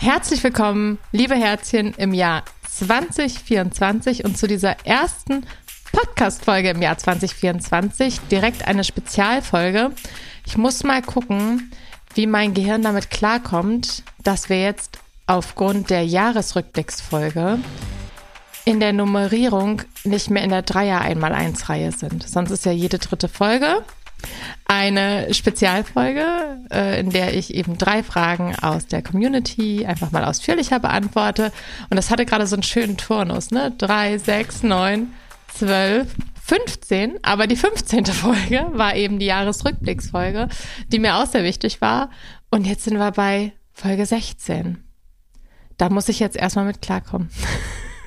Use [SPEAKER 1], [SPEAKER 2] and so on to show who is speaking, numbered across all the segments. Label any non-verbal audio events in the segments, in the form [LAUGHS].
[SPEAKER 1] Herzlich willkommen, liebe Herzchen, im Jahr 2024 und zu dieser ersten Podcast-Folge im Jahr 2024 direkt eine Spezialfolge. Ich muss mal gucken, wie mein Gehirn damit klarkommt, dass wir jetzt aufgrund der Jahresrückblicksfolge in der Nummerierung nicht mehr in der Dreier einmal eins Reihe sind. Sonst ist ja jede dritte Folge eine Spezialfolge, äh, in der ich eben drei Fragen aus der Community einfach mal ausführlicher beantworte. Und das hatte gerade so einen schönen Turnus, ne? Drei, sechs, neun, zwölf, 15, aber die 15. Folge war eben die Jahresrückblicksfolge, die mir auch sehr wichtig war. Und jetzt sind wir bei Folge 16. Da muss ich jetzt erstmal mit klarkommen.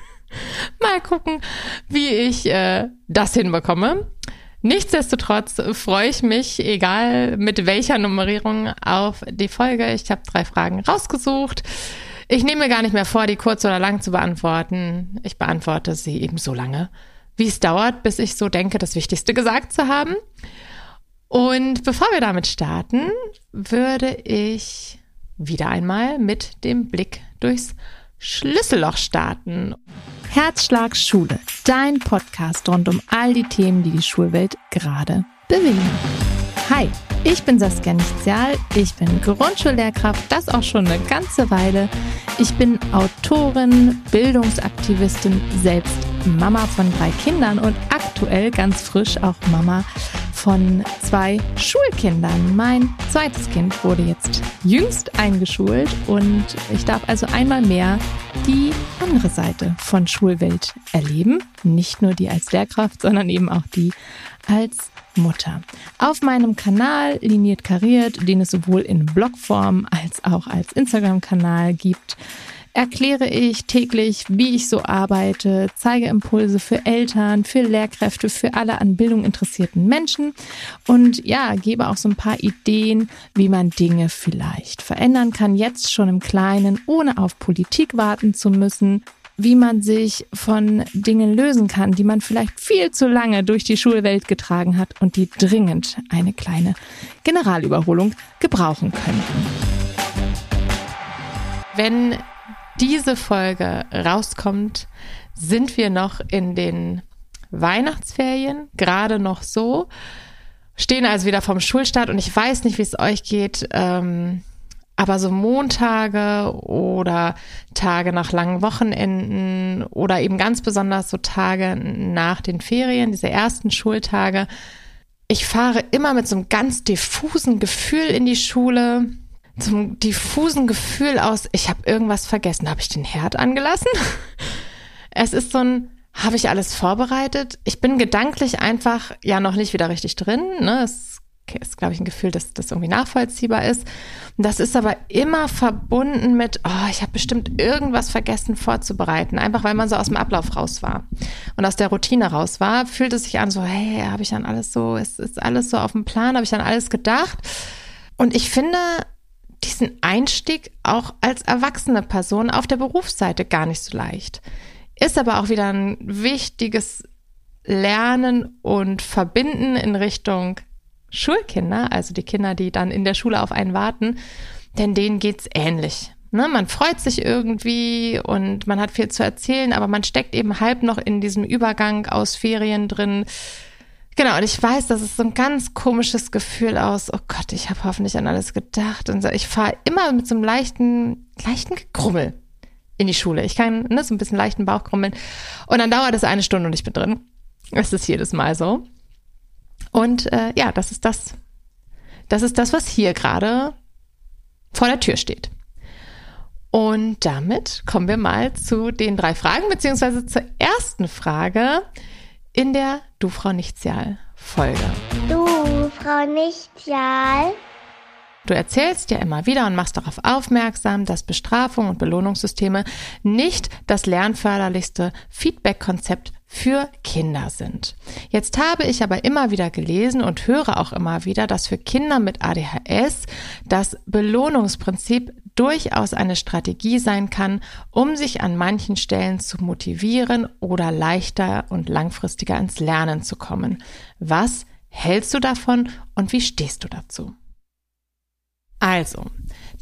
[SPEAKER 1] [LAUGHS] Mal gucken, wie ich äh, das hinbekomme. Nichtsdestotrotz freue ich mich, egal mit welcher Nummerierung, auf die Folge. Ich habe drei Fragen rausgesucht. Ich nehme mir gar nicht mehr vor, die kurz oder lang zu beantworten. Ich beantworte sie eben so lange, wie es dauert, bis ich so denke, das Wichtigste gesagt zu haben. Und bevor wir damit starten, würde ich wieder einmal mit dem Blick durchs Schlüsselloch starten.
[SPEAKER 2] Herzschlag Schule, dein Podcast rund um all die Themen, die die Schulwelt gerade bewegen. Hi, ich bin Saskia Nichtzial, ich bin Grundschullehrkraft, das auch schon eine ganze Weile. Ich bin Autorin, Bildungsaktivistin, selbst Mama von drei Kindern und aktuell ganz frisch auch Mama von zwei Schulkindern. Mein zweites Kind wurde jetzt jüngst eingeschult und ich darf also einmal mehr die andere Seite von Schulwelt erleben. Nicht nur die als Lehrkraft, sondern eben auch die als Mutter. Auf meinem Kanal Liniert Kariert, den es sowohl in Blogform als auch als Instagram-Kanal gibt, erkläre ich täglich, wie ich so arbeite, zeige Impulse für Eltern, für Lehrkräfte, für alle an Bildung interessierten Menschen und ja, gebe auch so ein paar Ideen, wie man Dinge vielleicht verändern kann, jetzt schon im Kleinen, ohne auf Politik warten zu müssen wie man sich von Dingen lösen kann, die man vielleicht viel zu lange durch die Schulwelt getragen hat und die dringend eine kleine Generalüberholung gebrauchen könnten.
[SPEAKER 1] Wenn diese Folge rauskommt, sind wir noch in den Weihnachtsferien, gerade noch so, stehen also wieder vom Schulstart und ich weiß nicht, wie es euch geht, ähm, aber so Montage oder Tage nach langen Wochenenden oder eben ganz besonders so Tage nach den Ferien, diese ersten Schultage, ich fahre immer mit so einem ganz diffusen Gefühl in die Schule zum diffusen Gefühl aus, ich habe irgendwas vergessen. Habe ich den Herd angelassen? [LAUGHS] Es ist so ein, habe ich alles vorbereitet? Ich bin gedanklich einfach ja noch nicht wieder richtig drin. Ne? Es ist, glaube ich, ein Gefühl, dass das irgendwie nachvollziehbar ist. Das ist aber immer verbunden mit, oh, ich habe bestimmt irgendwas vergessen vorzubereiten. Einfach weil man so aus dem Ablauf raus war und aus der Routine raus war, fühlt es sich an so, hey, habe ich an alles so, ist, ist alles so auf dem Plan, habe ich an alles gedacht? Und ich finde, diesen Einstieg auch als erwachsene Person auf der Berufsseite gar nicht so leicht. Ist aber auch wieder ein wichtiges Lernen und Verbinden in Richtung Schulkinder, also die Kinder, die dann in der Schule auf einen warten, denn denen geht's ähnlich. Ne, man freut sich irgendwie und man hat viel zu erzählen, aber man steckt eben halb noch in diesem Übergang aus Ferien drin Genau, und ich weiß, das ist so ein ganz komisches Gefühl aus, oh Gott, ich habe hoffentlich an alles gedacht. Und ich fahre immer mit so einem leichten, leichten Gekrummel in die Schule. Ich kann ne, so ein bisschen leichten Bauch krummeln. Und dann dauert es eine Stunde und ich bin drin. Es ist jedes Mal so. Und äh, ja, das ist das, das ist das, was hier gerade vor der Tür steht. Und damit kommen wir mal zu den drei Fragen, beziehungsweise zur ersten Frage in der Du Frau Nichtjahl Folge.
[SPEAKER 3] Du Frau Nichtjahl.
[SPEAKER 1] Du erzählst ja immer wieder und machst darauf aufmerksam, dass Bestrafung und Belohnungssysteme nicht das lernförderlichste Feedback-Konzept für Kinder sind. Jetzt habe ich aber immer wieder gelesen und höre auch immer wieder, dass für Kinder mit ADHS das Belohnungsprinzip durchaus eine Strategie sein kann, um sich an manchen Stellen zu motivieren oder leichter und langfristiger ins Lernen zu kommen. Was hältst du davon und wie stehst du dazu? Also,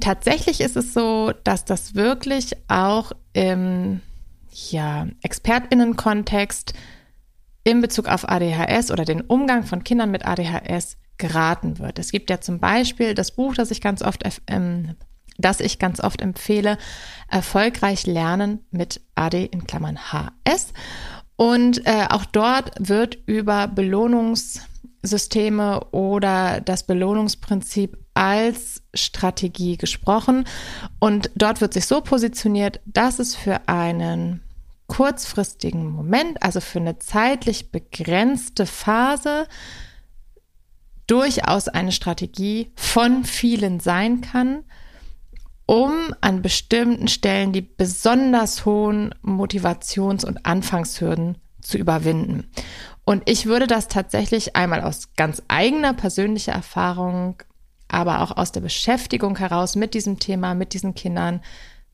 [SPEAKER 1] tatsächlich ist es so, dass das wirklich auch im ja, ExpertInnen-Kontext in Bezug auf ADHS oder den Umgang von Kindern mit ADHS geraten wird. Es gibt ja zum Beispiel das Buch, das ich ganz oft, ähm, das ich ganz oft empfehle, Erfolgreich Lernen mit AD in Klammern HS. Und äh, auch dort wird über Belohnungssysteme oder das Belohnungsprinzip als Strategie gesprochen. Und dort wird sich so positioniert, dass es für einen kurzfristigen Moment, also für eine zeitlich begrenzte Phase, durchaus eine Strategie von vielen sein kann, um an bestimmten Stellen die besonders hohen Motivations- und Anfangshürden zu überwinden. Und ich würde das tatsächlich einmal aus ganz eigener persönlicher Erfahrung, aber auch aus der Beschäftigung heraus mit diesem Thema, mit diesen Kindern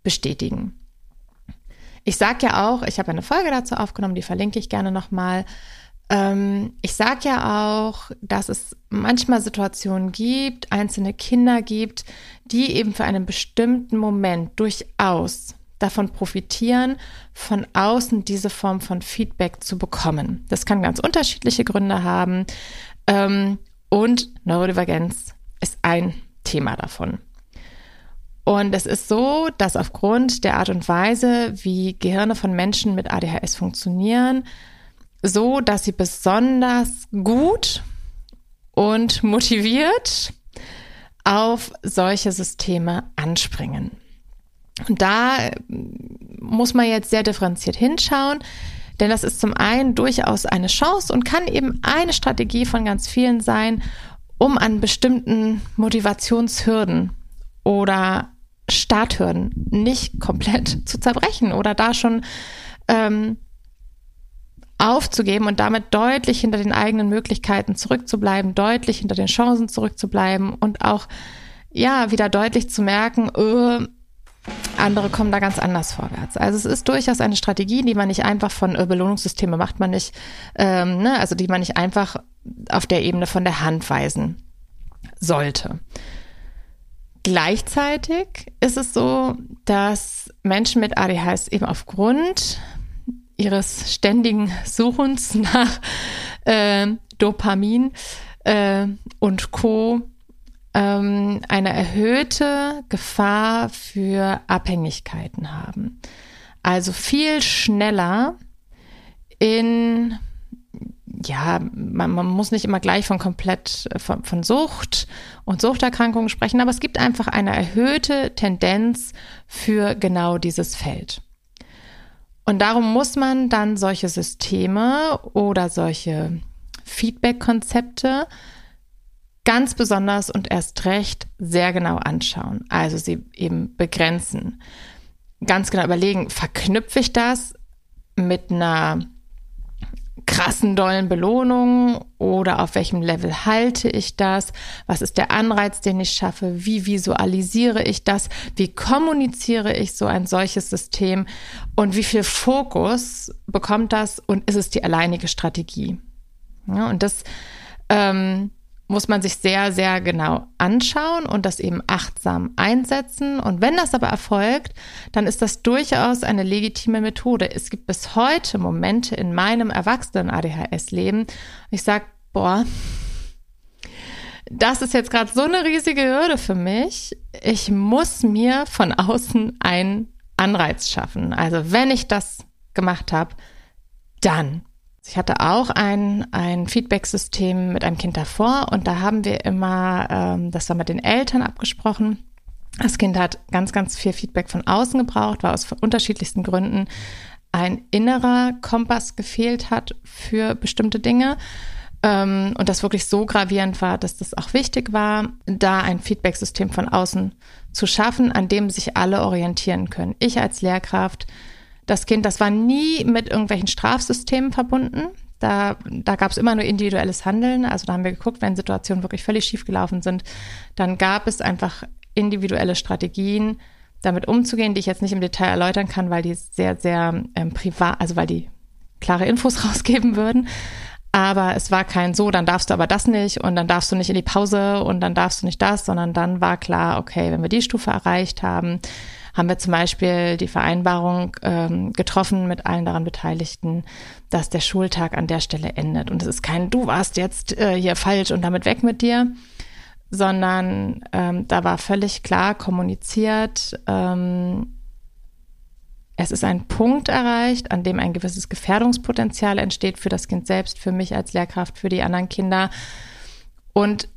[SPEAKER 1] bestätigen. Ich sage ja auch, ich habe eine Folge dazu aufgenommen, die verlinke ich gerne nochmal. Ähm, ich sage ja auch, dass es manchmal Situationen gibt, einzelne Kinder gibt, die eben für einen bestimmten Moment durchaus davon profitieren, von außen diese Form von Feedback zu bekommen. Das kann ganz unterschiedliche Gründe haben. Ähm, und Neurodivergenz ist ein Thema davon. Und es ist so, dass aufgrund der Art und Weise, wie Gehirne von Menschen mit ADHS funktionieren, so, dass sie besonders gut und motiviert auf solche Systeme anspringen. Und da muss man jetzt sehr differenziert hinschauen, denn das ist zum einen durchaus eine Chance und kann eben eine Strategie von ganz vielen sein, um an bestimmten Motivationshürden oder Starthürden nicht komplett zu zerbrechen oder da schon ähm, aufzugeben und damit deutlich hinter den eigenen Möglichkeiten zurückzubleiben, deutlich hinter den Chancen zurückzubleiben und auch ja wieder deutlich zu merken, äh, andere kommen da ganz anders vorwärts. Also es ist durchaus eine Strategie, die man nicht einfach von äh, Belohnungssysteme macht man nicht, ähm, ne, also die man nicht einfach auf der Ebene von der Hand weisen sollte. Gleichzeitig ist es so, dass Menschen mit ADHS eben aufgrund ihres ständigen Suchens [LAUGHS] nach äh, Dopamin äh, und Co. Ähm, eine erhöhte Gefahr für Abhängigkeiten haben. Also viel schneller in ja, man, man, muss nicht immer gleich von komplett von, von, Sucht und Suchterkrankungen sprechen, aber es gibt einfach eine erhöhte Tendenz für genau dieses Feld. Und darum muss man dann solche Systeme oder solche Feedback-Konzepte ganz besonders und erst recht sehr genau anschauen. Also sie eben begrenzen. Ganz genau überlegen, verknüpfe ich das mit einer krassen, dollen Belohnungen oder auf welchem Level halte ich das? Was ist der Anreiz, den ich schaffe? Wie visualisiere ich das? Wie kommuniziere ich so ein solches System? Und wie viel Fokus bekommt das? Und ist es die alleinige Strategie? Ja, und das ähm, muss man sich sehr, sehr genau anschauen und das eben achtsam einsetzen. Und wenn das aber erfolgt, dann ist das durchaus eine legitime Methode. Es gibt bis heute Momente in meinem erwachsenen ADHS-Leben, ich sage, boah, das ist jetzt gerade so eine riesige Hürde für mich. Ich muss mir von außen einen Anreiz schaffen. Also wenn ich das gemacht habe, dann ich hatte auch ein, ein Feedback-System mit einem Kind davor und da haben wir immer, ähm, das war mit den Eltern abgesprochen. Das Kind hat ganz, ganz viel Feedback von außen gebraucht, war aus unterschiedlichsten Gründen ein innerer Kompass gefehlt hat für bestimmte Dinge. Ähm, und das wirklich so gravierend war, dass das auch wichtig war, da ein Feedback-System von außen zu schaffen, an dem sich alle orientieren können. Ich als Lehrkraft, das Kind, das war nie mit irgendwelchen Strafsystemen verbunden. Da, da gab es immer nur individuelles Handeln. Also da haben wir geguckt, wenn Situationen wirklich völlig schief gelaufen sind, dann gab es einfach individuelle Strategien, damit umzugehen, die ich jetzt nicht im Detail erläutern kann, weil die sehr, sehr ähm, privat, also weil die klare Infos [LAUGHS] rausgeben würden. Aber es war kein so, dann darfst du aber das nicht und dann darfst du nicht in die Pause und dann darfst du nicht das, sondern dann war klar, okay, wenn wir die Stufe erreicht haben, haben wir zum Beispiel die Vereinbarung ähm, getroffen mit allen daran Beteiligten, dass der Schultag an der Stelle endet. Und es ist kein, du warst jetzt äh, hier falsch und damit weg mit dir, sondern ähm, da war völlig klar kommuniziert, ähm, es ist ein Punkt erreicht, an dem ein gewisses Gefährdungspotenzial entsteht für das Kind selbst, für mich als Lehrkraft, für die anderen Kinder. Und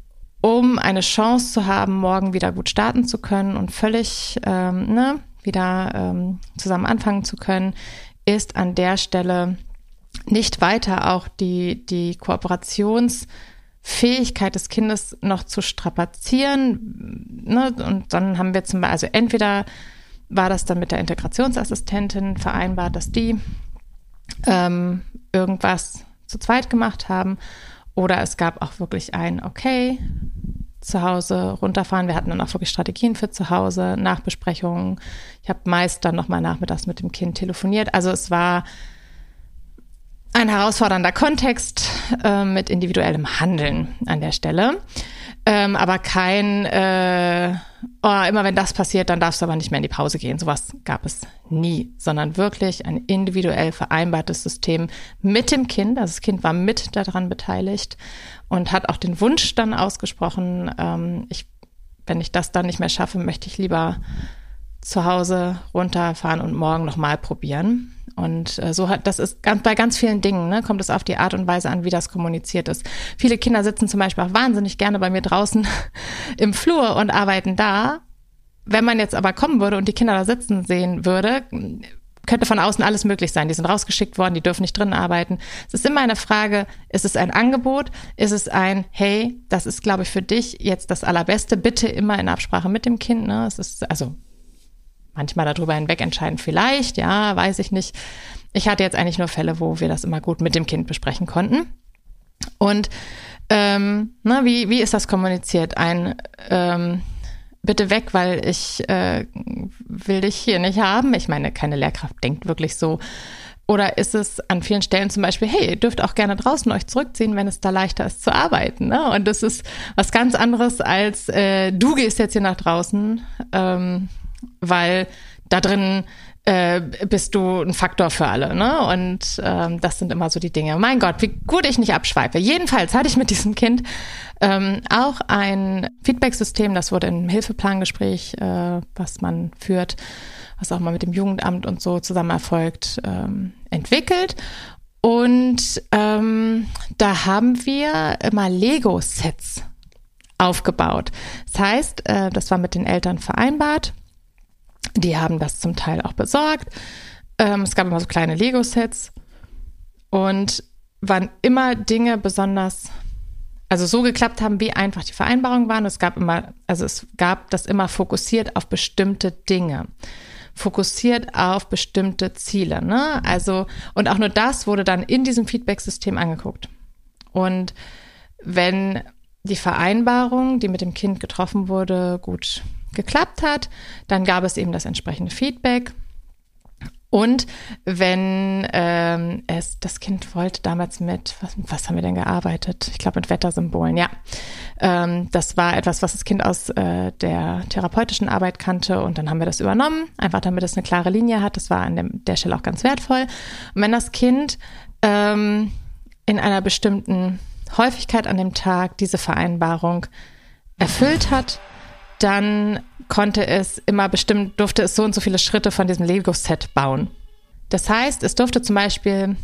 [SPEAKER 1] um eine Chance zu haben, morgen wieder gut starten zu können und völlig ähm, ne, wieder ähm, zusammen anfangen zu können, ist an der Stelle nicht weiter auch die, die Kooperationsfähigkeit des Kindes noch zu strapazieren. Ne? Und dann haben wir zum Beispiel, also entweder war das dann mit der Integrationsassistentin vereinbart, dass die ähm, irgendwas zu zweit gemacht haben. Oder es gab auch wirklich ein Okay, zu Hause runterfahren. Wir hatten dann auch wirklich Strategien für zu Hause, Nachbesprechungen. Ich habe meist dann nochmal nachmittags mit dem Kind telefoniert. Also es war ein herausfordernder Kontext äh, mit individuellem Handeln an der Stelle. Ähm, aber kein, äh, oh, immer wenn das passiert, dann darfst du aber nicht mehr in die Pause gehen. Sowas gab es nie, sondern wirklich ein individuell vereinbartes System mit dem Kind. Also das Kind war mit daran beteiligt und hat auch den Wunsch dann ausgesprochen, ähm, ich, wenn ich das dann nicht mehr schaffe, möchte ich lieber zu Hause runterfahren und morgen nochmal probieren. Und äh, so hat, das ist ganz, bei ganz vielen Dingen, ne, kommt es auf die Art und Weise an, wie das kommuniziert ist. Viele Kinder sitzen zum Beispiel auch wahnsinnig gerne bei mir draußen [LAUGHS] im Flur und arbeiten da. Wenn man jetzt aber kommen würde und die Kinder da sitzen sehen würde, könnte von außen alles möglich sein. Die sind rausgeschickt worden, die dürfen nicht drin arbeiten. Es ist immer eine Frage, ist es ein Angebot? Ist es ein, hey, das ist, glaube ich, für dich jetzt das Allerbeste, bitte immer in Absprache mit dem Kind. Ne? Es ist, also manchmal darüber hinweg entscheiden, vielleicht, ja, weiß ich nicht. Ich hatte jetzt eigentlich nur Fälle, wo wir das immer gut mit dem Kind besprechen konnten. Und ähm, na, wie, wie ist das kommuniziert? Ein ähm, bitte weg, weil ich äh, will dich hier nicht haben. Ich meine, keine Lehrkraft denkt wirklich so. Oder ist es an vielen Stellen zum Beispiel, hey, ihr dürft auch gerne draußen euch zurückziehen, wenn es da leichter ist zu arbeiten. Ne? Und das ist was ganz anderes als äh, du gehst jetzt hier nach draußen. Ähm, weil da drin äh, bist du ein Faktor für alle, ne? Und ähm, das sind immer so die Dinge. Mein Gott, wie gut ich nicht abschweife. Jedenfalls hatte ich mit diesem Kind ähm, auch ein Feedback-System, das wurde im Hilfeplangespräch, äh, was man führt, was auch mal mit dem Jugendamt und so zusammen erfolgt, ähm, entwickelt. Und ähm, da haben wir immer Lego-Sets aufgebaut. Das heißt, äh, das war mit den Eltern vereinbart die haben das zum Teil auch besorgt. Ähm, es gab immer so kleine Lego-Sets und wann immer Dinge besonders, also so geklappt haben, wie einfach die Vereinbarungen waren. Es gab immer, also es gab das immer fokussiert auf bestimmte Dinge fokussiert auf bestimmte Ziele. Ne? Also, und auch nur das wurde dann in diesem Feedback-System angeguckt. Und wenn die Vereinbarung, die mit dem Kind getroffen wurde, gut geklappt hat, dann gab es eben das entsprechende Feedback. Und wenn ähm, es das Kind wollte damals mit, was, was haben wir denn gearbeitet? Ich glaube mit Wettersymbolen, ja. Ähm, das war etwas, was das Kind aus äh, der therapeutischen Arbeit kannte und dann haben wir das übernommen, einfach damit es eine klare Linie hat. Das war an dem, der Stelle auch ganz wertvoll. Und wenn das Kind ähm, in einer bestimmten Häufigkeit an dem Tag diese Vereinbarung erfüllt hat, dann konnte es immer bestimmt, durfte es so und so viele Schritte von diesem Lego-Set bauen. Das heißt, es durfte zum Beispiel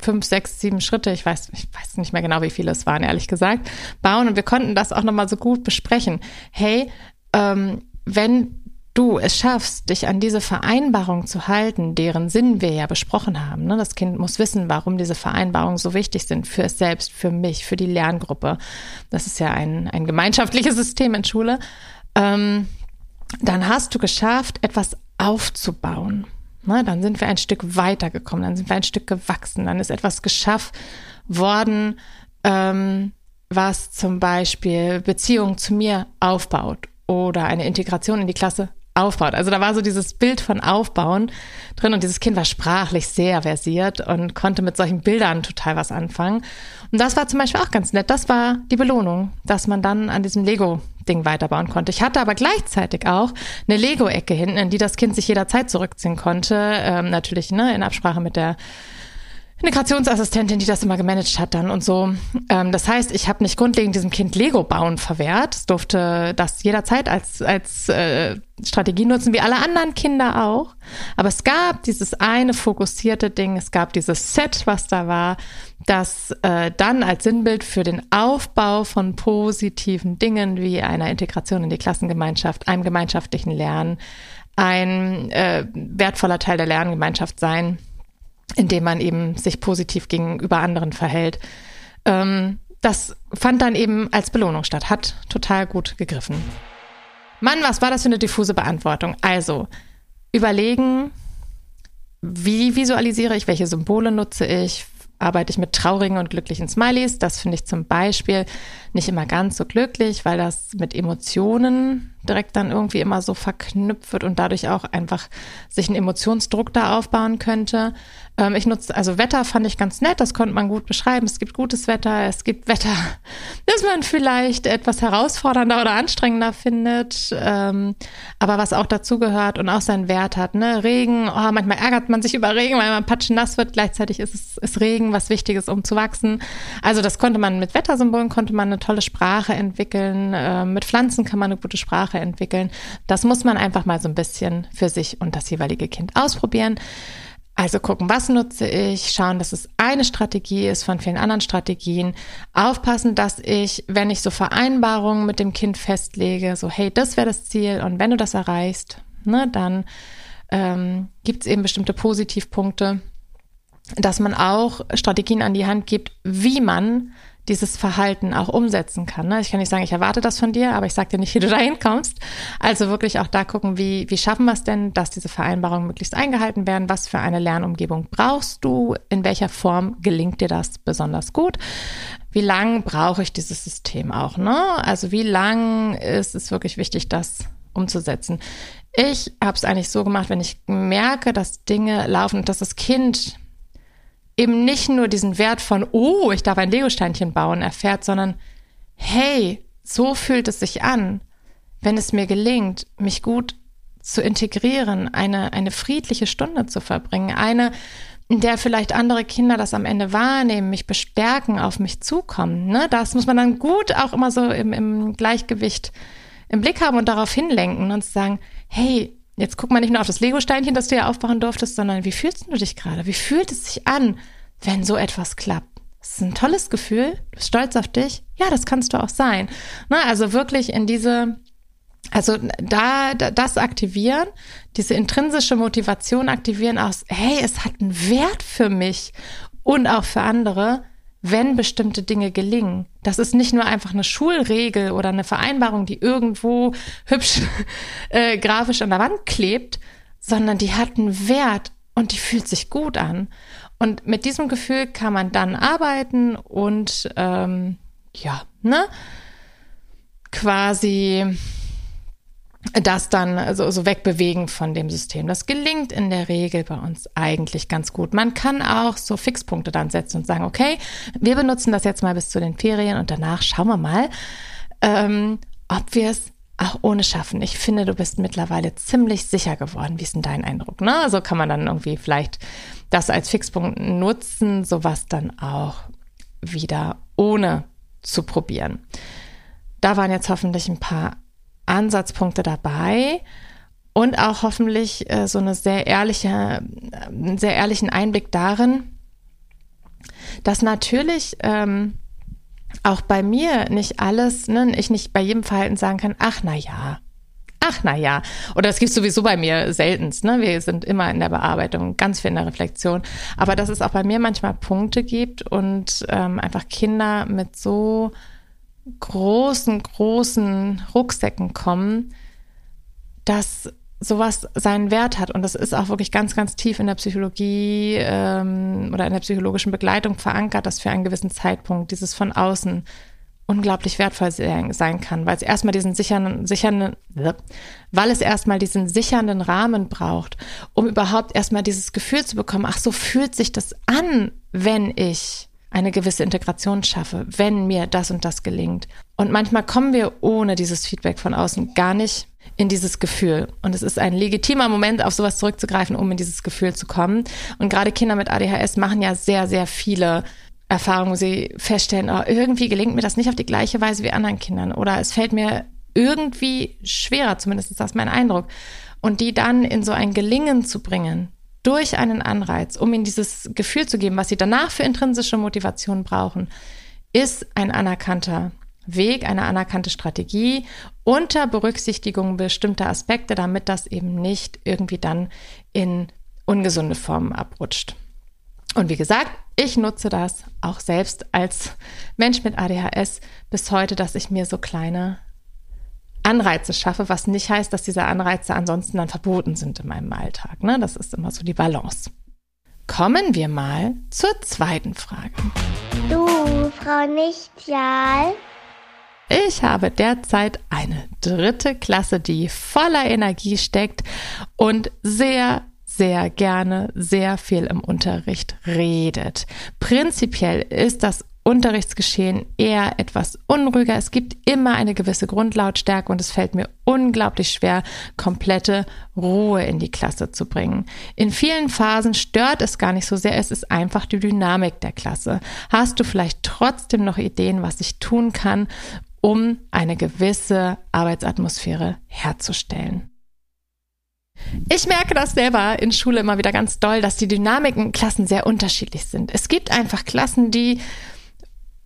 [SPEAKER 1] fünf, sechs, sieben Schritte, ich weiß, ich weiß nicht mehr genau, wie viele es waren, ehrlich gesagt, bauen und wir konnten das auch nochmal so gut besprechen. Hey, ähm, wenn du es schaffst, dich an diese Vereinbarung zu halten, deren Sinn wir ja besprochen haben. Ne? Das Kind muss wissen, warum diese Vereinbarungen so wichtig sind für es selbst, für mich, für die Lerngruppe. Das ist ja ein, ein gemeinschaftliches [LAUGHS] System in Schule ähm, dann hast du geschafft, etwas aufzubauen. Ne, dann sind wir ein Stück weitergekommen, dann sind wir ein Stück gewachsen, dann ist etwas geschafft worden, ähm, was zum Beispiel Beziehungen zu mir aufbaut oder eine Integration in die Klasse aufbaut. Also da war so dieses Bild von Aufbauen drin und dieses Kind war sprachlich sehr versiert und konnte mit solchen Bildern total was anfangen. Und das war zum Beispiel auch ganz nett. Das war die Belohnung, dass man dann an diesem Lego-Ding weiterbauen konnte. Ich hatte aber gleichzeitig auch eine Lego-Ecke hinten, in die das Kind sich jederzeit zurückziehen konnte. Ähm, natürlich ne, in Absprache mit der Integrationsassistentin, die das immer gemanagt hat dann und so. Ähm, das heißt, ich habe nicht grundlegend diesem Kind Lego bauen verwehrt. Es durfte das jederzeit als, als äh, Strategie nutzen, wie alle anderen Kinder auch. Aber es gab dieses eine fokussierte Ding, es gab dieses Set, was da war, das äh, dann als Sinnbild für den Aufbau von positiven Dingen wie einer Integration in die Klassengemeinschaft, einem gemeinschaftlichen Lernen, ein äh, wertvoller Teil der Lerngemeinschaft sein indem man eben sich positiv gegenüber anderen verhält. Ähm, das fand dann eben als Belohnung statt, hat total gut gegriffen. Mann, was war das für eine diffuse Beantwortung? Also, überlegen, wie visualisiere ich, welche Symbole nutze ich, arbeite ich mit traurigen und glücklichen Smileys. Das finde ich zum Beispiel nicht immer ganz so glücklich, weil das mit Emotionen direkt dann irgendwie immer so verknüpft wird und dadurch auch einfach sich ein Emotionsdruck da aufbauen könnte. Ähm, ich nutze, also Wetter fand ich ganz nett, das konnte man gut beschreiben. Es gibt gutes Wetter, es gibt Wetter, [LAUGHS] das man vielleicht etwas herausfordernder oder anstrengender findet, ähm, aber was auch dazugehört und auch seinen Wert hat. Ne? Regen, oh, manchmal ärgert man sich über Regen, weil man patschen nass wird, gleichzeitig ist es ist Regen, was wichtig ist, um zu wachsen. Also das konnte man mit Wettersymbolen, konnte man eine tolle Sprache entwickeln, äh, mit Pflanzen kann man eine gute Sprache entwickeln. Das muss man einfach mal so ein bisschen für sich und das jeweilige Kind ausprobieren. Also gucken, was nutze ich, schauen, dass es eine Strategie ist von vielen anderen Strategien. Aufpassen, dass ich, wenn ich so Vereinbarungen mit dem Kind festlege, so hey, das wäre das Ziel und wenn du das erreichst, ne, dann ähm, gibt es eben bestimmte Positivpunkte, dass man auch Strategien an die Hand gibt, wie man dieses Verhalten auch umsetzen kann. Ne? Ich kann nicht sagen, ich erwarte das von dir, aber ich sage dir nicht, wie du [LAUGHS] da hinkommst. Also wirklich auch da gucken, wie, wie schaffen wir es denn, dass diese Vereinbarungen möglichst eingehalten werden? Was für eine Lernumgebung brauchst du? In welcher Form gelingt dir das besonders gut? Wie lang brauche ich dieses System auch? Ne? Also wie lang ist es wirklich wichtig, das umzusetzen? Ich habe es eigentlich so gemacht, wenn ich merke, dass Dinge laufen und dass das Kind eben nicht nur diesen Wert von, oh, ich darf ein Lego-Steinchen bauen, erfährt, sondern hey, so fühlt es sich an, wenn es mir gelingt, mich gut zu integrieren, eine, eine friedliche Stunde zu verbringen, eine, in der vielleicht andere Kinder das am Ende wahrnehmen, mich bestärken, auf mich zukommen. Ne? Das muss man dann gut auch immer so im, im Gleichgewicht im Blick haben und darauf hinlenken und sagen, hey, Jetzt guck mal nicht nur auf das Lego-Steinchen, das du ja aufbauen durftest, sondern wie fühlst du dich gerade? Wie fühlt es sich an, wenn so etwas klappt? Das ist ein tolles Gefühl. Du bist stolz auf dich. Ja, das kannst du auch sein. Na, also wirklich in diese, also da, da das aktivieren, diese intrinsische Motivation aktivieren aus, hey, es hat einen Wert für mich und auch für andere wenn bestimmte Dinge gelingen. Das ist nicht nur einfach eine Schulregel oder eine Vereinbarung, die irgendwo hübsch [LAUGHS] äh, grafisch an der Wand klebt, sondern die hat einen Wert und die fühlt sich gut an. Und mit diesem Gefühl kann man dann arbeiten und ähm, ja, ne? Quasi das dann so, so wegbewegen von dem System. Das gelingt in der Regel bei uns eigentlich ganz gut. Man kann auch so Fixpunkte dann setzen und sagen, okay, wir benutzen das jetzt mal bis zu den Ferien und danach schauen wir mal, ähm, ob wir es auch ohne schaffen. Ich finde, du bist mittlerweile ziemlich sicher geworden. Wie ist denn dein Eindruck? Ne? So kann man dann irgendwie vielleicht das als Fixpunkt nutzen, sowas dann auch wieder ohne zu probieren. Da waren jetzt hoffentlich ein paar Ansatzpunkte dabei und auch hoffentlich äh, so eine sehr ehrliche, einen sehr ehrlichen Einblick darin, dass natürlich ähm, auch bei mir nicht alles, ne, ich nicht bei jedem Verhalten sagen kann, ach na ja, ach na ja. Oder das gibt sowieso bei mir seltenst. Ne? Wir sind immer in der Bearbeitung, ganz viel in der Reflexion. Aber dass es auch bei mir manchmal Punkte gibt und ähm, einfach Kinder mit so großen, großen Rucksäcken kommen, dass sowas seinen Wert hat. Und das ist auch wirklich ganz, ganz tief in der Psychologie ähm, oder in der psychologischen Begleitung verankert, dass für einen gewissen Zeitpunkt dieses von außen unglaublich wertvoll sein kann, weil es erstmal diesen sicheren, sicheren, weil es erstmal diesen sichernden Rahmen braucht, um überhaupt erstmal dieses Gefühl zu bekommen, ach, so fühlt sich das an, wenn ich eine gewisse Integration schaffe, wenn mir das und das gelingt. Und manchmal kommen wir ohne dieses Feedback von außen gar nicht in dieses Gefühl. Und es ist ein legitimer Moment, auf sowas zurückzugreifen, um in dieses Gefühl zu kommen. Und gerade Kinder mit ADHS machen ja sehr, sehr viele Erfahrung, wo sie feststellen, oh, irgendwie gelingt mir das nicht auf die gleiche Weise wie anderen Kindern oder es fällt mir irgendwie schwerer, zumindest ist das mein Eindruck. Und die dann in so ein Gelingen zu bringen, durch einen Anreiz, um ihnen dieses Gefühl zu geben, was sie danach für intrinsische Motivation brauchen, ist ein anerkannter Weg, eine anerkannte Strategie unter Berücksichtigung bestimmter Aspekte, damit das eben nicht irgendwie dann in ungesunde Formen abrutscht. Und wie gesagt, ich nutze das auch selbst als Mensch mit ADHS bis heute, dass ich mir so kleine Anreize schaffe, was nicht heißt, dass diese Anreize ansonsten dann verboten sind in meinem Alltag. Ne? Das ist immer so die Balance. Kommen wir mal zur zweiten Frage.
[SPEAKER 3] Du, Frau Nichtjahl.
[SPEAKER 1] Ich habe derzeit eine dritte Klasse, die voller Energie steckt und sehr sehr gerne sehr viel im Unterricht redet. Prinzipiell ist das Unterrichtsgeschehen eher etwas unruhiger. Es gibt immer eine gewisse Grundlautstärke und es fällt mir unglaublich schwer, komplette Ruhe in die Klasse zu bringen. In vielen Phasen stört es gar nicht so sehr, es ist einfach die Dynamik der Klasse. Hast du vielleicht trotzdem noch Ideen, was ich tun kann, um eine gewisse Arbeitsatmosphäre herzustellen? Ich merke das selber in Schule immer wieder ganz doll, dass die Dynamiken Klassen sehr unterschiedlich sind. Es gibt einfach Klassen, die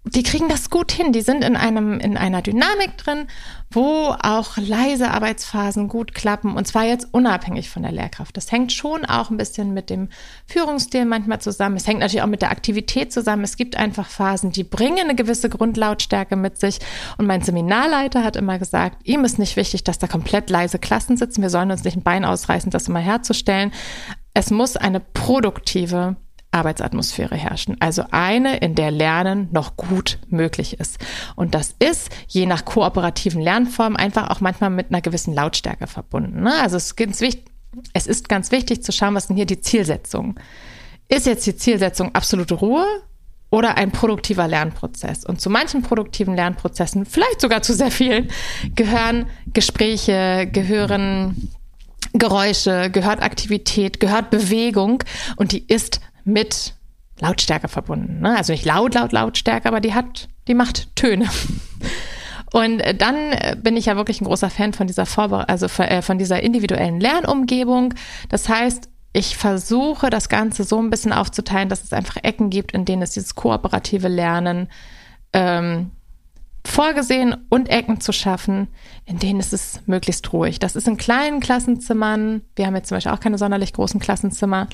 [SPEAKER 1] die kriegen das gut hin. Die sind in einem, in einer Dynamik drin, wo auch leise Arbeitsphasen gut klappen. Und zwar jetzt unabhängig von der Lehrkraft. Das hängt schon auch ein bisschen mit dem Führungsstil manchmal zusammen. Es hängt natürlich auch mit der Aktivität zusammen. Es gibt einfach Phasen, die bringen eine gewisse Grundlautstärke mit sich. Und mein Seminarleiter hat immer gesagt, ihm ist nicht wichtig, dass da komplett leise Klassen sitzen. Wir sollen uns nicht ein Bein ausreißen, das immer herzustellen. Es muss eine produktive Arbeitsatmosphäre herrschen. Also eine, in der Lernen noch gut möglich ist. Und das ist je nach kooperativen Lernformen einfach auch manchmal mit einer gewissen Lautstärke verbunden. Ne? Also es ist, ganz wichtig, zu schauen, was sind hier die Zielsetzungen. Ist jetzt die Zielsetzung absolute Ruhe oder ein produktiver Lernprozess. Und zu manchen produktiven Lernprozessen, vielleicht sogar zu sehr vielen, gehören Gespräche, gehören Geräusche, gehört Aktivität, gehört Bewegung und die ist mit Lautstärke verbunden. Ne? Also nicht laut, laut, Lautstärke, aber die hat, die macht Töne. Und dann äh, bin ich ja wirklich ein großer Fan von dieser Vorbere also äh, von dieser individuellen Lernumgebung. Das heißt, ich versuche das Ganze so ein bisschen aufzuteilen, dass es einfach Ecken gibt, in denen es dieses kooperative Lernen ähm, vorgesehen und Ecken zu schaffen, in denen ist es möglichst ruhig. Das ist in kleinen Klassenzimmern. Wir haben jetzt zum Beispiel auch keine sonderlich großen Klassenzimmer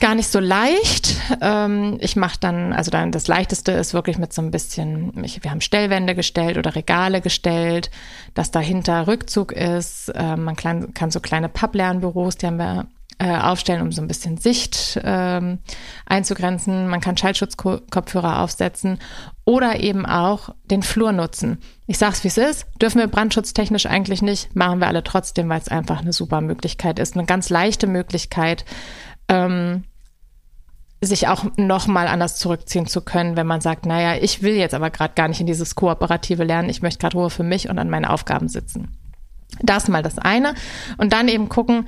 [SPEAKER 1] gar nicht so leicht. Ähm, ich mache dann, also dann das Leichteste ist wirklich mit so ein bisschen, wir haben Stellwände gestellt oder Regale gestellt, dass dahinter Rückzug ist. Ähm, man kann, kann so kleine Papplernbüros, die haben wir äh, aufstellen, um so ein bisschen Sicht ähm, einzugrenzen. Man kann Schallschutzkopfhörer aufsetzen oder eben auch den Flur nutzen. Ich sag's wie es ist, dürfen wir brandschutztechnisch eigentlich nicht, machen wir alle trotzdem, weil es einfach eine super Möglichkeit ist, eine ganz leichte Möglichkeit, ähm, sich auch noch mal anders zurückziehen zu können, wenn man sagt, naja, ich will jetzt aber gerade gar nicht in dieses kooperative Lernen, ich möchte gerade Ruhe für mich und an meine Aufgaben sitzen. Das mal das eine. Und dann eben gucken,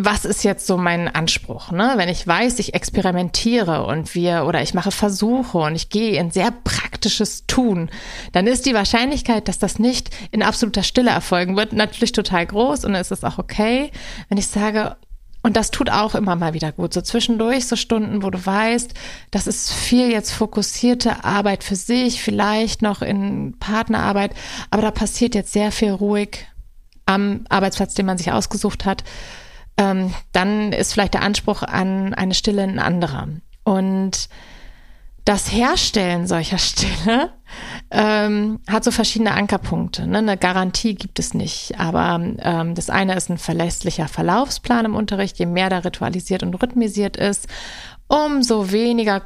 [SPEAKER 1] was ist jetzt so mein Anspruch? Ne? Wenn ich weiß, ich experimentiere und wir oder ich mache Versuche und ich gehe in sehr praktisches Tun, dann ist die Wahrscheinlichkeit, dass das nicht in absoluter Stille erfolgen wird, natürlich total groß und dann ist es auch okay. Wenn ich sage, und das tut auch immer mal wieder gut. So zwischendurch, so Stunden, wo du weißt, das ist viel jetzt fokussierte Arbeit für sich, vielleicht noch in Partnerarbeit, aber da passiert jetzt sehr viel ruhig am Arbeitsplatz, den man sich ausgesucht hat. Ähm, dann ist vielleicht der Anspruch an eine Stille ein anderer. Und das Herstellen solcher [LAUGHS] Stille ähm, hat so verschiedene Ankerpunkte. Ne? Eine Garantie gibt es nicht, aber ähm, das eine ist ein verlässlicher Verlaufsplan im Unterricht. Je mehr da ritualisiert und rhythmisiert ist, umso weniger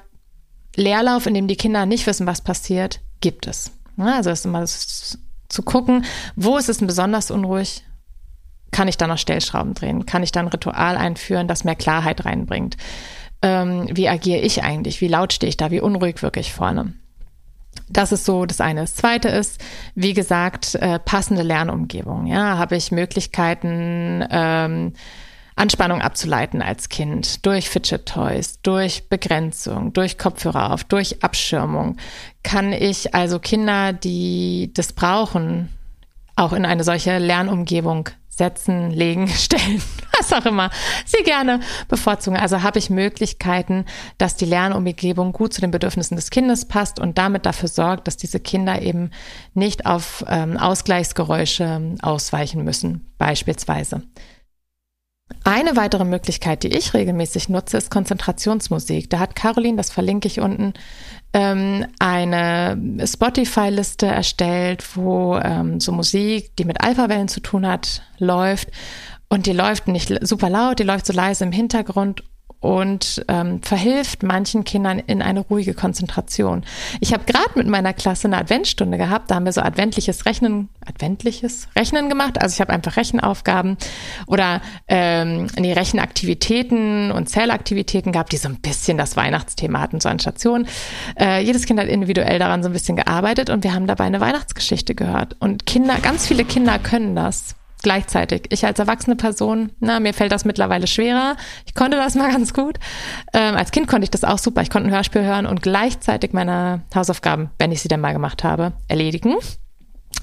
[SPEAKER 1] Leerlauf, in dem die Kinder nicht wissen, was passiert, gibt es. Also ist immer zu gucken, wo ist es besonders unruhig? Kann ich da noch Stellschrauben drehen? Kann ich da ein Ritual einführen, das mehr Klarheit reinbringt? Ähm, wie agiere ich eigentlich? Wie laut stehe ich da? Wie unruhig wirke ich vorne? Das ist so das eine. Das zweite ist, wie gesagt, äh, passende Lernumgebung. Ja, habe ich Möglichkeiten, ähm, Anspannung abzuleiten als Kind durch Fidget Toys, durch Begrenzung, durch Kopfhörer auf, durch Abschirmung. Kann ich also Kinder, die das brauchen, auch in eine solche Lernumgebung setzen, legen, [LAUGHS] stellen, was auch immer sie gerne bevorzugen. Also habe ich Möglichkeiten, dass die Lernumgebung gut zu den Bedürfnissen des Kindes passt und damit dafür sorgt, dass diese Kinder eben nicht auf ähm, Ausgleichsgeräusche ausweichen müssen, beispielsweise. Eine weitere Möglichkeit, die ich regelmäßig nutze, ist Konzentrationsmusik. Da hat Caroline, das verlinke ich unten, ähm, eine Spotify-Liste erstellt, wo ähm, so Musik, die mit Alphawellen zu tun hat, läuft. Und die läuft nicht super laut, die läuft so leise im Hintergrund und ähm, verhilft manchen Kindern in eine ruhige Konzentration. Ich habe gerade mit meiner Klasse eine Adventstunde gehabt, da haben wir so adventliches Rechnen, adventliches Rechnen gemacht. Also ich habe einfach Rechenaufgaben oder ähm, die Rechenaktivitäten und Zählaktivitäten gehabt, die so ein bisschen das Weihnachtsthema hatten, so an Stationen. Äh, jedes Kind hat individuell daran so ein bisschen gearbeitet und wir haben dabei eine Weihnachtsgeschichte gehört. Und Kinder, ganz viele Kinder können das gleichzeitig. Ich als erwachsene Person, na, mir fällt das mittlerweile schwerer. Ich konnte das [LAUGHS] mal ganz gut. Ähm, als Kind konnte ich das auch super. Ich konnte ein Hörspiel hören und gleichzeitig meine Hausaufgaben, wenn ich sie denn mal gemacht habe, erledigen.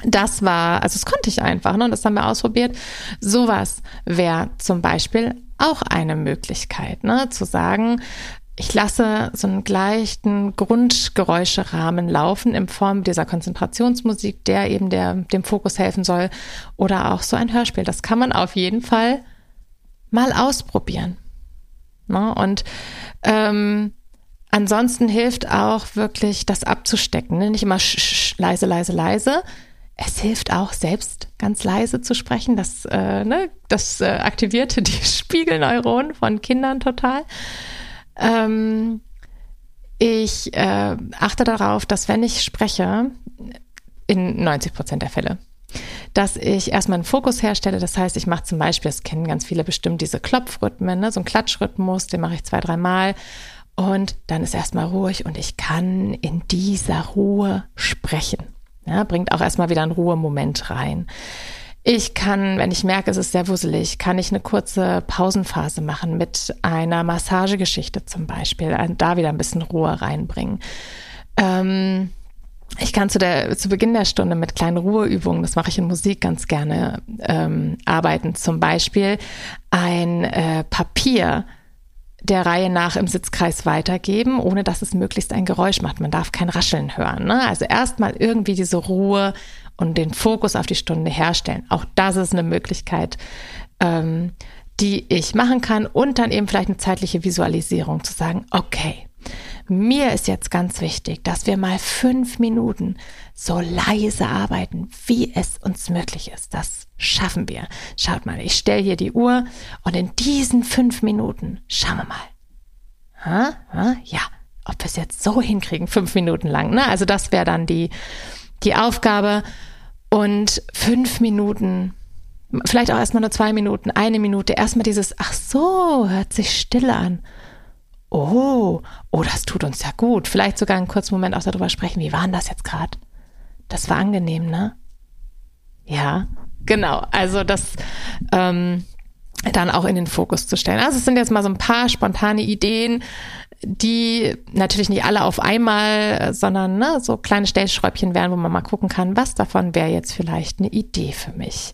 [SPEAKER 1] Das war, also das konnte ich einfach, ne? Und das haben wir ausprobiert. Sowas wäre zum Beispiel auch eine Möglichkeit, ne? Zu sagen, ich lasse so einen gleichen Grundgeräuscherahmen laufen in Form dieser Konzentrationsmusik, der eben der, dem Fokus helfen soll. Oder auch so ein Hörspiel. Das kann man auf jeden Fall mal ausprobieren. Ne? Und ähm, ansonsten hilft auch wirklich, das abzustecken. Ne? Nicht immer sch, sch, leise, leise, leise. Es hilft auch, selbst ganz leise zu sprechen. Das, äh, ne, das äh, aktivierte die [LAUGHS] Spiegelneuronen von Kindern total. Ähm, ich äh, achte darauf, dass wenn ich spreche, in 90 Prozent der Fälle, dass ich erstmal einen Fokus herstelle. Das heißt, ich mache zum Beispiel, das kennen ganz viele bestimmt, diese Klopfrhythmen, ne? so ein Klatschrhythmus, den mache ich zwei, dreimal. Und dann ist erstmal ruhig und ich kann in dieser Ruhe sprechen. Ja, bringt auch erstmal wieder einen Ruhemoment rein. Ich kann, wenn ich merke, es ist sehr wusselig, kann ich eine kurze Pausenphase machen mit einer Massagegeschichte zum Beispiel, da wieder ein bisschen Ruhe reinbringen. Ähm, ich kann zu, der, zu Beginn der Stunde mit kleinen Ruheübungen, das mache ich in Musik ganz gerne, ähm, arbeiten. Zum Beispiel ein äh, Papier der Reihe nach im Sitzkreis weitergeben, ohne dass es möglichst ein Geräusch macht. Man darf kein Rascheln hören. Ne? Also erstmal irgendwie diese Ruhe und den Fokus auf die Stunde herstellen. Auch das ist eine Möglichkeit, ähm, die ich machen kann und dann eben vielleicht eine zeitliche Visualisierung zu sagen, okay, mir ist jetzt ganz wichtig, dass wir mal fünf Minuten so leise arbeiten, wie es uns möglich ist. Das schaffen wir. Schaut mal, ich stelle hier die Uhr und in diesen fünf Minuten schauen wir mal. Ha? Ha? Ja, ob wir es jetzt so hinkriegen, fünf Minuten lang. Ne? Also das wäre dann die, die Aufgabe. Und fünf Minuten, vielleicht auch erstmal nur zwei Minuten, eine Minute, erstmal dieses, ach so, hört sich still an. Oh, oh, das tut uns ja gut. Vielleicht sogar einen kurzen Moment auch darüber sprechen, wie war denn das jetzt gerade? Das war angenehm, ne? Ja, genau. Also das ähm, dann auch in den Fokus zu stellen. Also es sind jetzt mal so ein paar spontane Ideen, die natürlich nicht alle auf einmal, sondern ne, so kleine Stellschräubchen wären, wo man mal gucken kann, was davon wäre jetzt vielleicht eine Idee für mich.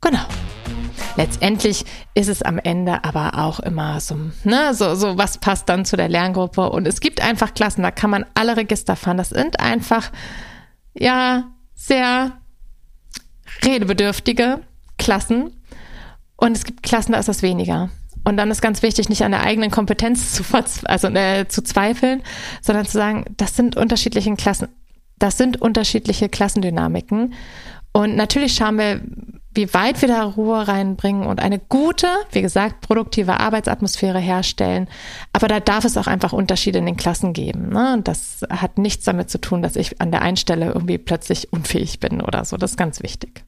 [SPEAKER 1] Genau. Letztendlich ist es am Ende aber auch immer so, ne, so, so, was passt dann zu der Lerngruppe? Und es gibt einfach Klassen, da kann man alle Register fahren. Das sind einfach, ja, sehr redebedürftige Klassen. Und es gibt Klassen, da ist das weniger. Und dann ist ganz wichtig, nicht an der eigenen Kompetenz [LAUGHS] zu, also, äh, zu zweifeln, sondern zu sagen, das sind unterschiedliche Klassen, das sind unterschiedliche Klassendynamiken. Und natürlich schauen wir, wie weit wir da Ruhe reinbringen und eine gute, wie gesagt, produktive Arbeitsatmosphäre herstellen. Aber da darf es auch einfach Unterschiede in den Klassen geben. Ne? Und das hat nichts damit zu tun, dass ich an der einen Stelle irgendwie plötzlich unfähig bin oder so. Das ist ganz wichtig.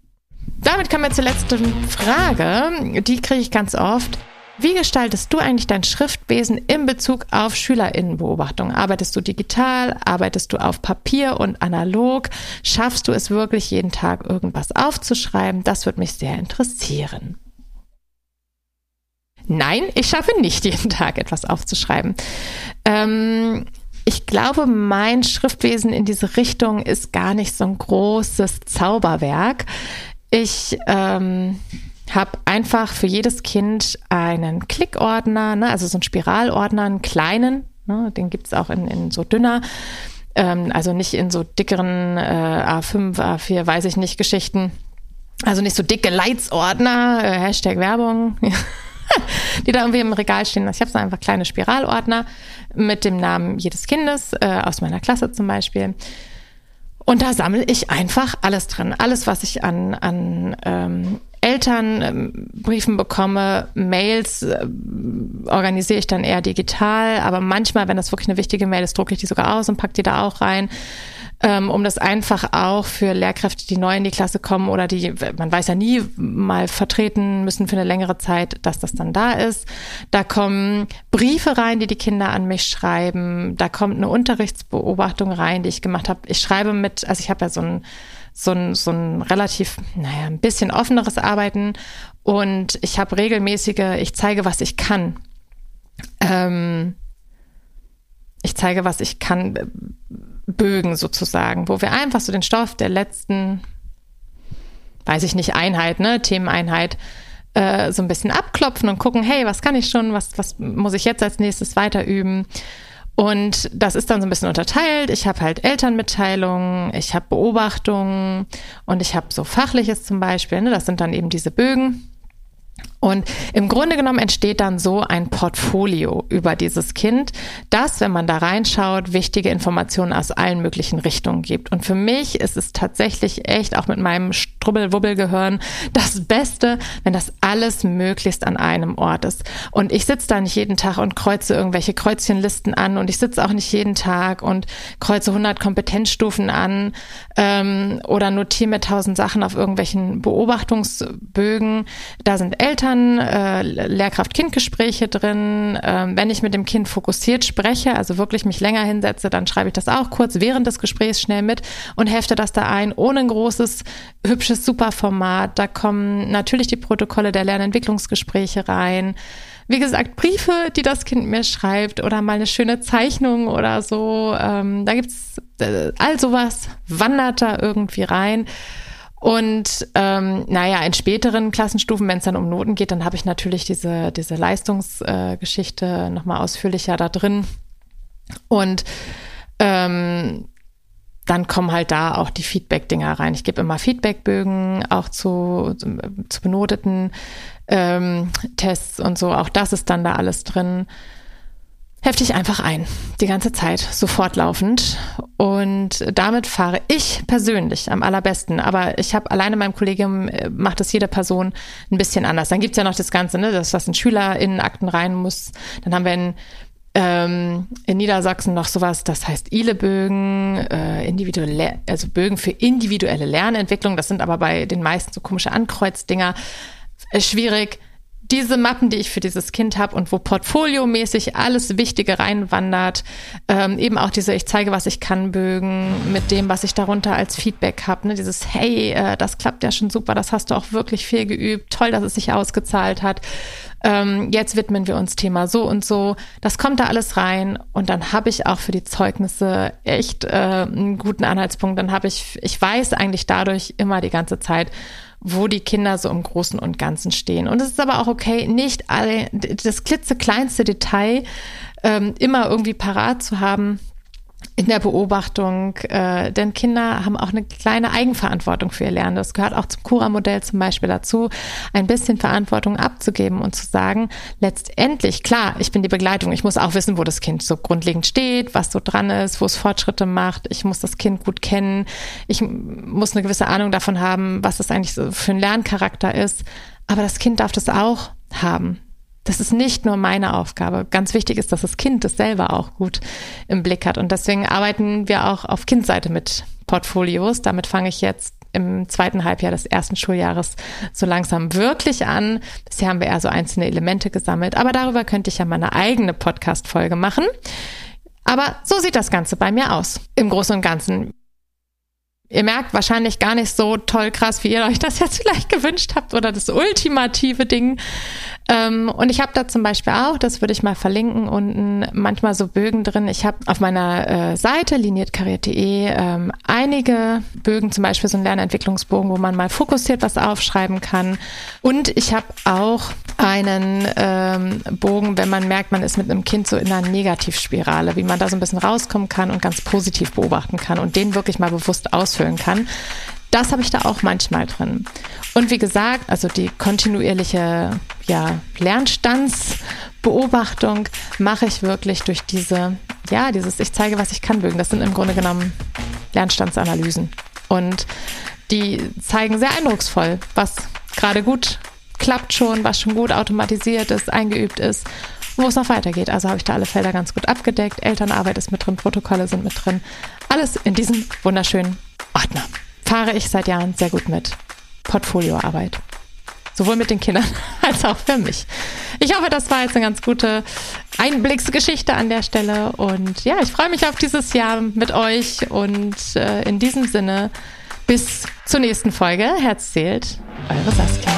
[SPEAKER 1] Damit kommen wir zur letzten Frage. Die kriege ich ganz oft. Wie gestaltest du eigentlich dein Schriftwesen in Bezug auf Schülerinnenbeobachtung? Arbeitest du digital? Arbeitest du auf Papier und analog? Schaffst du es wirklich jeden Tag irgendwas aufzuschreiben? Das würde mich sehr interessieren. Nein, ich schaffe nicht [LAUGHS] jeden Tag etwas aufzuschreiben. Ähm, ich glaube, mein Schriftwesen in diese Richtung ist gar nicht so ein großes Zauberwerk. Ich ähm, habe einfach für jedes Kind einen Klickordner, ne, also so einen Spiralordner, einen kleinen, ne, den gibt's auch in, in so dünner, ähm, also nicht in so dickeren äh, A5, A4, weiß ich nicht, Geschichten. Also nicht so dicke Leitsordner, äh, Hashtag Werbung, [LAUGHS] die da irgendwie im Regal stehen. Ich habe so einfach kleine Spiralordner mit dem Namen jedes Kindes, äh, aus meiner Klasse zum Beispiel. Und da sammle ich einfach alles drin. Alles, was ich an, an ähm, Elternbriefen bekomme, Mails äh, organisiere ich dann eher digital, aber manchmal, wenn das wirklich eine wichtige Mail ist, drucke ich die sogar aus und packe die da auch rein ähm, um das einfach auch für Lehrkräfte, die neu in die Klasse kommen oder die, man weiß ja nie, mal vertreten müssen für eine längere Zeit, dass das dann da ist. Da kommen Briefe rein, die die Kinder an mich schreiben. Da kommt eine Unterrichtsbeobachtung rein, die ich gemacht habe. Ich schreibe mit, also ich habe ja so ein so ein, so ein relativ, naja, ein bisschen offeneres Arbeiten und ich habe regelmäßige, ich zeige, was ich kann. Ähm, ich zeige, was ich kann, Bögen sozusagen, wo wir einfach so den Stoff der letzten, weiß ich nicht, Einheit, ne, Themeneinheit, äh, so ein bisschen abklopfen und gucken, hey, was kann ich schon, was, was muss ich jetzt als nächstes weiter üben? Und das ist dann so ein bisschen unterteilt. Ich habe halt Elternmitteilungen, ich habe Beobachtungen und ich habe so Fachliches zum Beispiel. Ne? Das sind dann eben diese Bögen. Und im Grunde genommen entsteht dann so ein Portfolio über dieses Kind, das, wenn man da reinschaut, wichtige Informationen aus allen möglichen Richtungen gibt. Und für mich ist es tatsächlich echt auch mit meinem Strubbel-Wubbel-Gehirn das Beste, wenn das alles möglichst an einem Ort ist. Und ich sitze da nicht jeden Tag und kreuze irgendwelche Kreuzchenlisten an und ich sitze auch nicht jeden Tag und kreuze 100 Kompetenzstufen an ähm, oder notiere mir tausend Sachen auf irgendwelchen Beobachtungsbögen. Da sind Eltern, äh, Lehrkraft-Kind-Gespräche drin. Ähm, wenn ich mit dem Kind fokussiert spreche, also wirklich mich länger hinsetze, dann schreibe ich das auch kurz während des Gesprächs schnell mit und hefte das da ein, ohne ein großes, hübsches Superformat. Da kommen natürlich die Protokolle der Lernentwicklungsgespräche rein. Wie gesagt, Briefe, die das Kind mir schreibt oder mal eine schöne Zeichnung oder so. Ähm, da gibt's äh, all sowas, wandert da irgendwie rein. Und ähm, naja, in späteren Klassenstufen, wenn es dann um Noten geht, dann habe ich natürlich diese, diese Leistungsgeschichte äh, nochmal ausführlicher da drin. Und ähm, dann kommen halt da auch die Feedback-Dinger rein. Ich gebe immer Feedbackbögen auch zu, zu benoteten ähm, Tests und so. Auch das ist dann da alles drin hefte ich einfach ein, die ganze Zeit, sofort laufend. Und damit fahre ich persönlich am allerbesten. Aber ich habe alleine meinem Kollegium äh, macht es jede Person ein bisschen anders. Dann gibt's ja noch das Ganze, ne, dass was ein Schüler in Akten rein muss. Dann haben wir in, ähm, in Niedersachsen noch sowas, das heißt ILE-Bögen, äh, also Bögen für individuelle Lernentwicklung. Das sind aber bei den meisten so komische Ankreuzdinger. Äh, schwierig diese Mappen, die ich für dieses Kind habe und wo portfoliomäßig alles Wichtige reinwandert, ähm, eben auch diese Ich zeige, was ich kann Bögen mit dem, was ich darunter als Feedback habe. Ne? Dieses Hey, äh, das klappt ja schon super, das hast du auch wirklich viel geübt, toll, dass es sich ausgezahlt hat. Ähm, jetzt widmen wir uns Thema so und so. Das kommt da alles rein und dann habe ich auch für die Zeugnisse echt äh, einen guten Anhaltspunkt. Dann habe ich, ich weiß eigentlich dadurch immer die ganze Zeit, wo die Kinder so im Großen und Ganzen stehen. Und es ist aber auch okay, nicht alle, das klitzekleinste Detail ähm, immer irgendwie parat zu haben. In der Beobachtung, äh, denn Kinder haben auch eine kleine Eigenverantwortung für ihr Lernen. Das gehört auch zum Cura-Modell zum Beispiel dazu, ein bisschen Verantwortung abzugeben und zu sagen, letztendlich, klar, ich bin die Begleitung, ich muss auch wissen, wo das Kind so grundlegend steht, was so dran ist, wo es Fortschritte macht, ich muss das Kind gut kennen, ich muss eine gewisse Ahnung davon haben, was das eigentlich so für ein Lerncharakter ist, aber das Kind darf das auch haben. Das ist nicht nur meine Aufgabe. Ganz wichtig ist, dass das Kind das selber auch gut im Blick hat. Und deswegen arbeiten wir auch auf Kindseite mit Portfolios. Damit fange ich jetzt im zweiten Halbjahr des ersten Schuljahres so langsam wirklich an. Bisher haben wir eher so einzelne Elemente gesammelt. Aber darüber könnte ich ja meine eigene Podcast-Folge machen. Aber so sieht das Ganze bei mir aus. Im Großen und Ganzen. Ihr merkt wahrscheinlich gar nicht so toll krass, wie ihr euch das jetzt vielleicht gewünscht habt oder das ultimative Ding. Ähm, und ich habe da zum Beispiel auch, das würde ich mal verlinken, unten manchmal so Bögen drin. Ich habe auf meiner äh, Seite liniertkariert.de ähm, einige Bögen, zum Beispiel so einen Lernentwicklungsbogen, wo man mal fokussiert was aufschreiben kann. Und ich habe auch einen ähm, Bogen, wenn man merkt, man ist mit einem Kind so in einer Negativspirale, wie man da so ein bisschen rauskommen kann und ganz positiv beobachten kann und den wirklich mal bewusst ausfüllen kann. Das habe ich da auch manchmal drin. Und wie gesagt, also die kontinuierliche ja, Lernstandsbeobachtung mache ich wirklich durch diese, ja, dieses Ich zeige, was ich kann Bögen. Das sind im Grunde genommen Lernstandsanalysen. Und die zeigen sehr eindrucksvoll, was gerade gut klappt schon, was schon gut automatisiert ist, eingeübt ist, wo es noch weitergeht. Also habe ich da alle Felder ganz gut abgedeckt. Elternarbeit ist mit drin, Protokolle sind mit drin. Alles in diesem wunderschönen Ordner fahre ich seit Jahren sehr gut mit. Portfolioarbeit. Sowohl mit den Kindern [LAUGHS] als auch für mich. Ich hoffe, das war jetzt eine ganz gute Einblicksgeschichte an der Stelle. Und ja, ich freue mich auf dieses Jahr mit euch. Und äh, in diesem Sinne, bis zur nächsten Folge. Herz zählt, eure Saskia.